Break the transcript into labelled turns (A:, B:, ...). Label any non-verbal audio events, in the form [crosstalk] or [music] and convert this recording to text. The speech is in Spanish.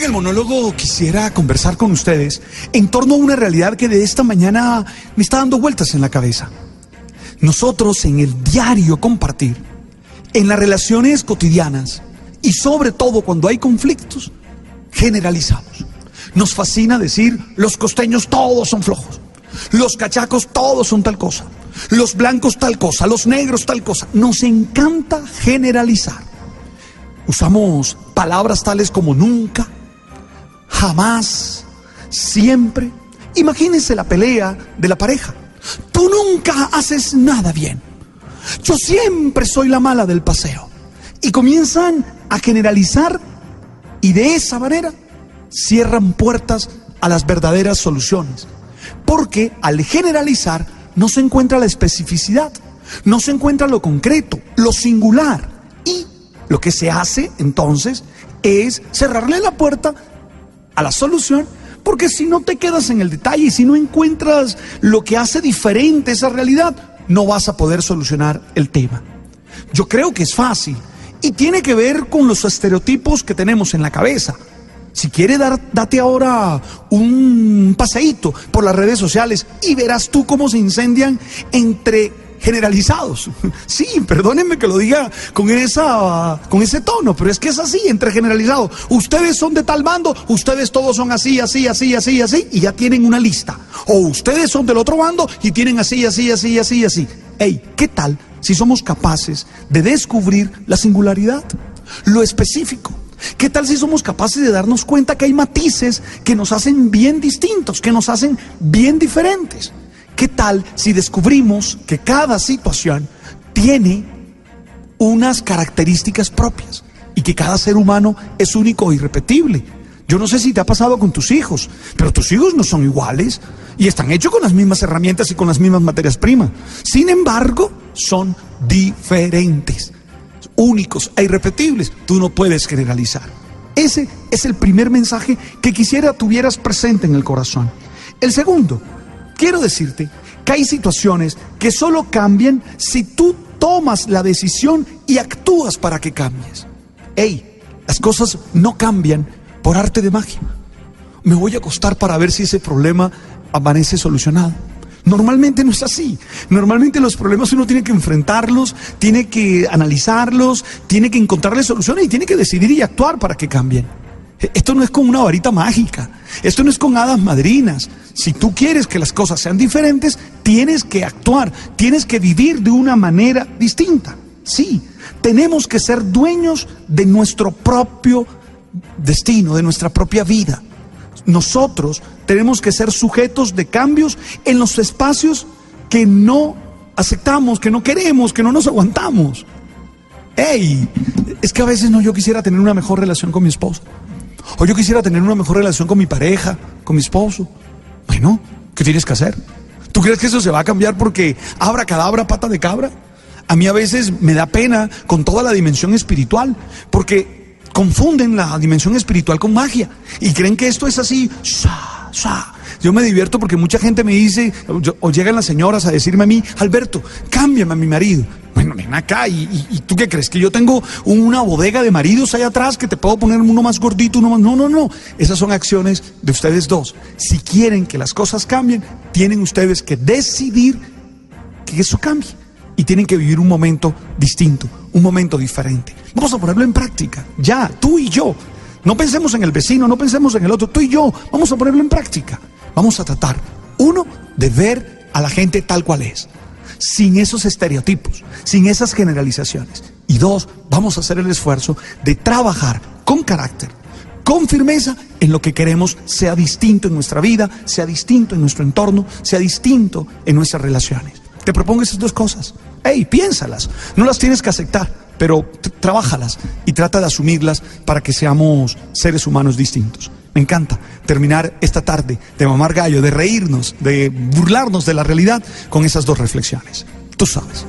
A: En el monólogo quisiera conversar con ustedes en torno a una realidad que de esta mañana me está dando vueltas en la cabeza. Nosotros en el diario compartir, en las relaciones cotidianas y sobre todo cuando hay conflictos, generalizamos. Nos fascina decir los costeños todos son flojos, los cachacos todos son tal cosa, los blancos tal cosa, los negros tal cosa. Nos encanta generalizar. Usamos palabras tales como nunca, jamás, siempre. Imagínense la pelea de la pareja. Tú nunca haces nada bien. Yo siempre soy la mala del paseo. Y comienzan a generalizar y de esa manera cierran puertas a las verdaderas soluciones. Porque al generalizar no se encuentra la especificidad, no se encuentra lo concreto, lo singular. Y lo que se hace entonces es cerrarle la puerta a la solución, porque si no te quedas en el detalle y si no encuentras lo que hace diferente esa realidad, no vas a poder solucionar el tema. Yo creo que es fácil y tiene que ver con los estereotipos que tenemos en la cabeza. Si quiere dar, date ahora un paseíto por las redes sociales y verás tú cómo se incendian entre generalizados. [laughs] Sí, perdónenme que lo diga con, esa, con ese tono, pero es que es así, entre generalizados. Ustedes son de tal bando, ustedes todos son así, así, así, así, así, y ya tienen una lista. O ustedes son del otro bando y tienen así, así, así, así, así. Ey, ¿qué tal si somos capaces de descubrir la singularidad, lo específico? ¿Qué tal si somos capaces de darnos cuenta que hay matices que nos hacen bien distintos, que nos hacen bien diferentes? ¿Qué tal si descubrimos que cada situación tiene unas características propias y que cada ser humano es único e irrepetible? Yo no sé si te ha pasado con tus hijos, pero tus hijos no son iguales y están hechos con las mismas herramientas y con las mismas materias primas. Sin embargo, son diferentes, únicos e irrepetibles. Tú no puedes generalizar. Ese es el primer mensaje que quisiera tuvieras presente en el corazón. El segundo, Quiero decirte que hay situaciones que solo cambian si tú tomas la decisión y actúas para que cambies. Hey, las cosas no cambian por arte de magia. Me voy a acostar para ver si ese problema amanece solucionado. Normalmente no es así. Normalmente los problemas uno tiene que enfrentarlos, tiene que analizarlos, tiene que encontrarles soluciones y tiene que decidir y actuar para que cambien. Esto no es con una varita mágica, esto no es con hadas madrinas. Si tú quieres que las cosas sean diferentes, tienes que actuar, tienes que vivir de una manera distinta. Sí, tenemos que ser dueños de nuestro propio destino, de nuestra propia vida. Nosotros tenemos que ser sujetos de cambios en los espacios que no aceptamos, que no queremos, que no nos aguantamos. Hey, es que a veces no yo quisiera tener una mejor relación con mi esposo. O yo quisiera tener una mejor relación con mi pareja, con mi esposo. Bueno, ¿qué tienes que hacer? ¿Tú crees que eso se va a cambiar porque abra cadabra, pata de cabra? A mí a veces me da pena con toda la dimensión espiritual, porque confunden la dimensión espiritual con magia y creen que esto es así. Yo me divierto porque mucha gente me dice, o llegan las señoras a decirme a mí, Alberto, cámbiame a mi marido. Bueno, ven acá, ¿y, tú qué crees? ¿Que yo tengo una bodega de maridos ahí atrás que te puedo poner uno más gordito, uno más... No, no, no. Esas son acciones de ustedes dos. Si quieren que las cosas cambien, tienen ustedes que decidir que eso cambie. Y tienen que vivir un momento distinto, un momento diferente. Vamos a ponerlo en práctica, ya, tú y yo. No pensemos en el vecino, no pensemos en el otro, tú y yo. Vamos a ponerlo en práctica. Vamos a tratar, uno, de ver a la gente tal cual es sin esos estereotipos, sin esas generalizaciones. Y dos, vamos a hacer el esfuerzo de trabajar con carácter, con firmeza en lo que queremos sea distinto en nuestra vida, sea distinto en nuestro entorno, sea distinto en nuestras relaciones. Te propongo esas dos cosas. Hey, piénsalas. No las tienes que aceptar, pero trabájalas y trata de asumirlas para que seamos seres humanos distintos. Me encanta terminar esta tarde de mamar gallo, de reírnos, de burlarnos de la realidad con esas dos reflexiones. Tú sabes.